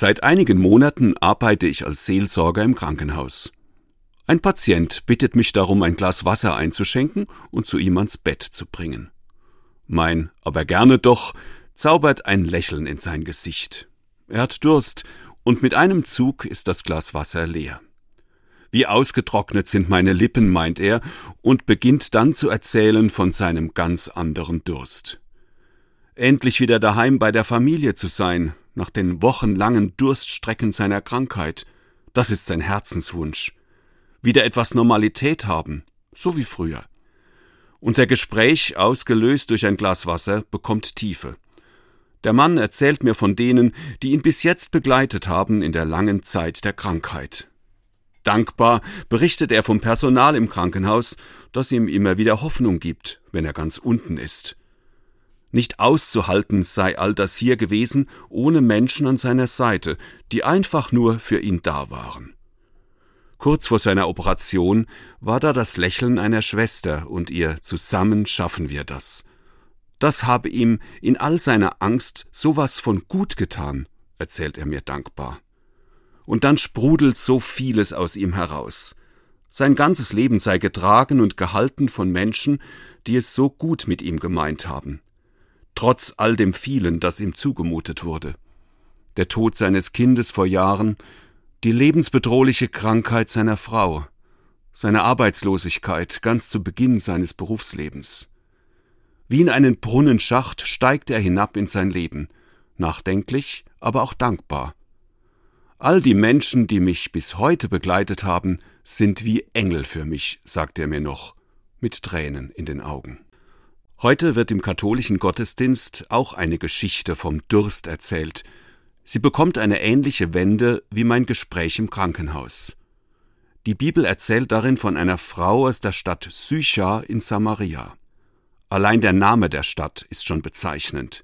Seit einigen Monaten arbeite ich als Seelsorger im Krankenhaus. Ein Patient bittet mich darum, ein Glas Wasser einzuschenken und zu ihm ans Bett zu bringen. Mein aber gerne doch zaubert ein Lächeln in sein Gesicht. Er hat Durst, und mit einem Zug ist das Glas Wasser leer. Wie ausgetrocknet sind meine Lippen, meint er, und beginnt dann zu erzählen von seinem ganz anderen Durst. Endlich wieder daheim bei der Familie zu sein, nach den wochenlangen Durststrecken seiner Krankheit, das ist sein Herzenswunsch. Wieder etwas Normalität haben, so wie früher. Unser Gespräch, ausgelöst durch ein Glas Wasser, bekommt Tiefe. Der Mann erzählt mir von denen, die ihn bis jetzt begleitet haben in der langen Zeit der Krankheit. Dankbar berichtet er vom Personal im Krankenhaus, das ihm immer wieder Hoffnung gibt, wenn er ganz unten ist. Nicht auszuhalten sei all das hier gewesen, ohne Menschen an seiner Seite, die einfach nur für ihn da waren. Kurz vor seiner Operation war da das Lächeln einer Schwester und ihr Zusammen schaffen wir das. Das habe ihm in all seiner Angst sowas von gut getan, erzählt er mir dankbar. Und dann sprudelt so vieles aus ihm heraus. Sein ganzes Leben sei getragen und gehalten von Menschen, die es so gut mit ihm gemeint haben trotz all dem vielen, das ihm zugemutet wurde. Der Tod seines Kindes vor Jahren, die lebensbedrohliche Krankheit seiner Frau, seine Arbeitslosigkeit ganz zu Beginn seines Berufslebens. Wie in einen Brunnenschacht steigt er hinab in sein Leben, nachdenklich, aber auch dankbar. All die Menschen, die mich bis heute begleitet haben, sind wie Engel für mich, sagt er mir noch, mit Tränen in den Augen. Heute wird im katholischen Gottesdienst auch eine Geschichte vom Durst erzählt. Sie bekommt eine ähnliche Wende wie mein Gespräch im Krankenhaus. Die Bibel erzählt darin von einer Frau aus der Stadt Sycha in Samaria. Allein der Name der Stadt ist schon bezeichnend.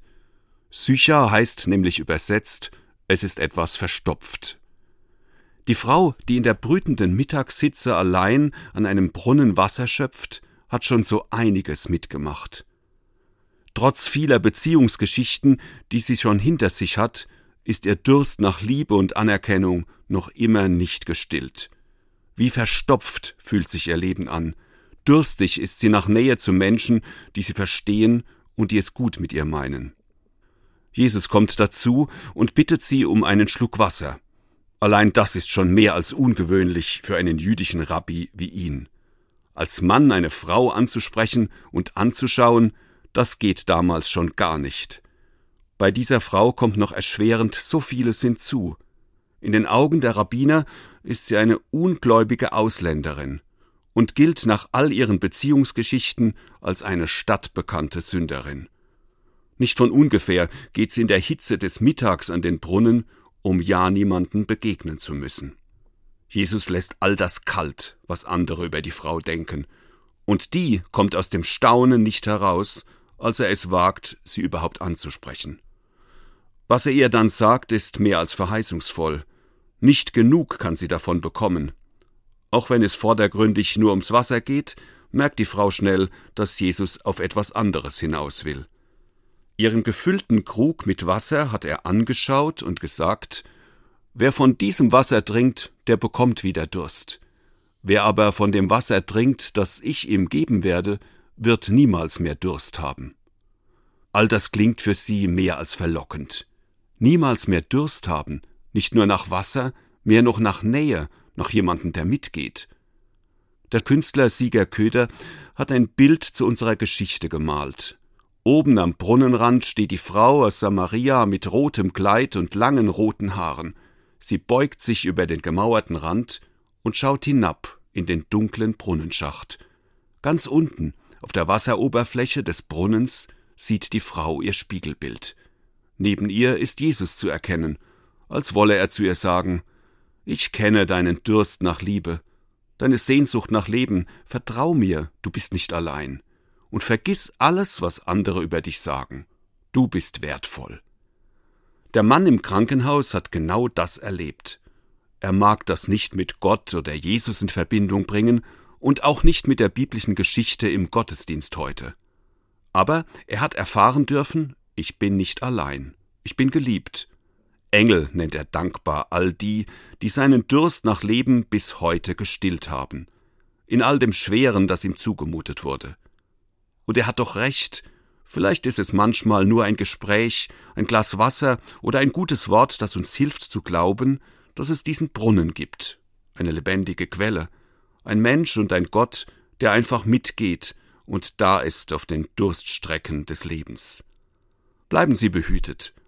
Sycha heißt nämlich übersetzt, es ist etwas verstopft. Die Frau, die in der brütenden Mittagshitze allein an einem Brunnen Wasser schöpft, hat schon so einiges mitgemacht. Trotz vieler Beziehungsgeschichten, die sie schon hinter sich hat, ist ihr Durst nach Liebe und Anerkennung noch immer nicht gestillt. Wie verstopft fühlt sich ihr Leben an. Durstig ist sie nach Nähe zu Menschen, die sie verstehen und die es gut mit ihr meinen. Jesus kommt dazu und bittet sie um einen Schluck Wasser. Allein das ist schon mehr als ungewöhnlich für einen jüdischen Rabbi wie ihn. Als Mann eine Frau anzusprechen und anzuschauen, das geht damals schon gar nicht. Bei dieser Frau kommt noch erschwerend so vieles hinzu. In den Augen der Rabbiner ist sie eine ungläubige Ausländerin und gilt nach all ihren Beziehungsgeschichten als eine stadtbekannte Sünderin. Nicht von ungefähr geht sie in der Hitze des Mittags an den Brunnen, um ja niemanden begegnen zu müssen. Jesus lässt all das kalt, was andere über die Frau denken, und die kommt aus dem Staunen nicht heraus, als er es wagt, sie überhaupt anzusprechen. Was er ihr dann sagt, ist mehr als verheißungsvoll. Nicht genug kann sie davon bekommen. Auch wenn es vordergründig nur ums Wasser geht, merkt die Frau schnell, dass Jesus auf etwas anderes hinaus will. Ihren gefüllten Krug mit Wasser hat er angeschaut und gesagt, Wer von diesem Wasser trinkt, der bekommt wieder Durst. Wer aber von dem Wasser trinkt, das ich ihm geben werde, wird niemals mehr Durst haben. All das klingt für sie mehr als verlockend. Niemals mehr Durst haben, nicht nur nach Wasser, mehr noch nach Nähe, nach jemandem, der mitgeht. Der Künstler Sieger Köder hat ein Bild zu unserer Geschichte gemalt. Oben am Brunnenrand steht die Frau aus Samaria mit rotem Kleid und langen roten Haaren. Sie beugt sich über den gemauerten Rand und schaut hinab in den dunklen Brunnenschacht. Ganz unten auf der Wasseroberfläche des Brunnens sieht die Frau ihr Spiegelbild. Neben ihr ist Jesus zu erkennen, als wolle er zu ihr sagen Ich kenne deinen Durst nach Liebe, deine Sehnsucht nach Leben, vertrau mir, du bist nicht allein, und vergiss alles, was andere über dich sagen. Du bist wertvoll. Der Mann im Krankenhaus hat genau das erlebt. Er mag das nicht mit Gott oder Jesus in Verbindung bringen und auch nicht mit der biblischen Geschichte im Gottesdienst heute. Aber er hat erfahren dürfen, ich bin nicht allein, ich bin geliebt. Engel nennt er dankbar all die, die seinen Durst nach Leben bis heute gestillt haben, in all dem Schweren, das ihm zugemutet wurde. Und er hat doch recht, vielleicht ist es manchmal nur ein Gespräch, ein Glas Wasser oder ein gutes Wort, das uns hilft zu glauben, dass es diesen Brunnen gibt, eine lebendige Quelle, ein Mensch und ein Gott, der einfach mitgeht und da ist auf den Durststrecken des Lebens. Bleiben Sie behütet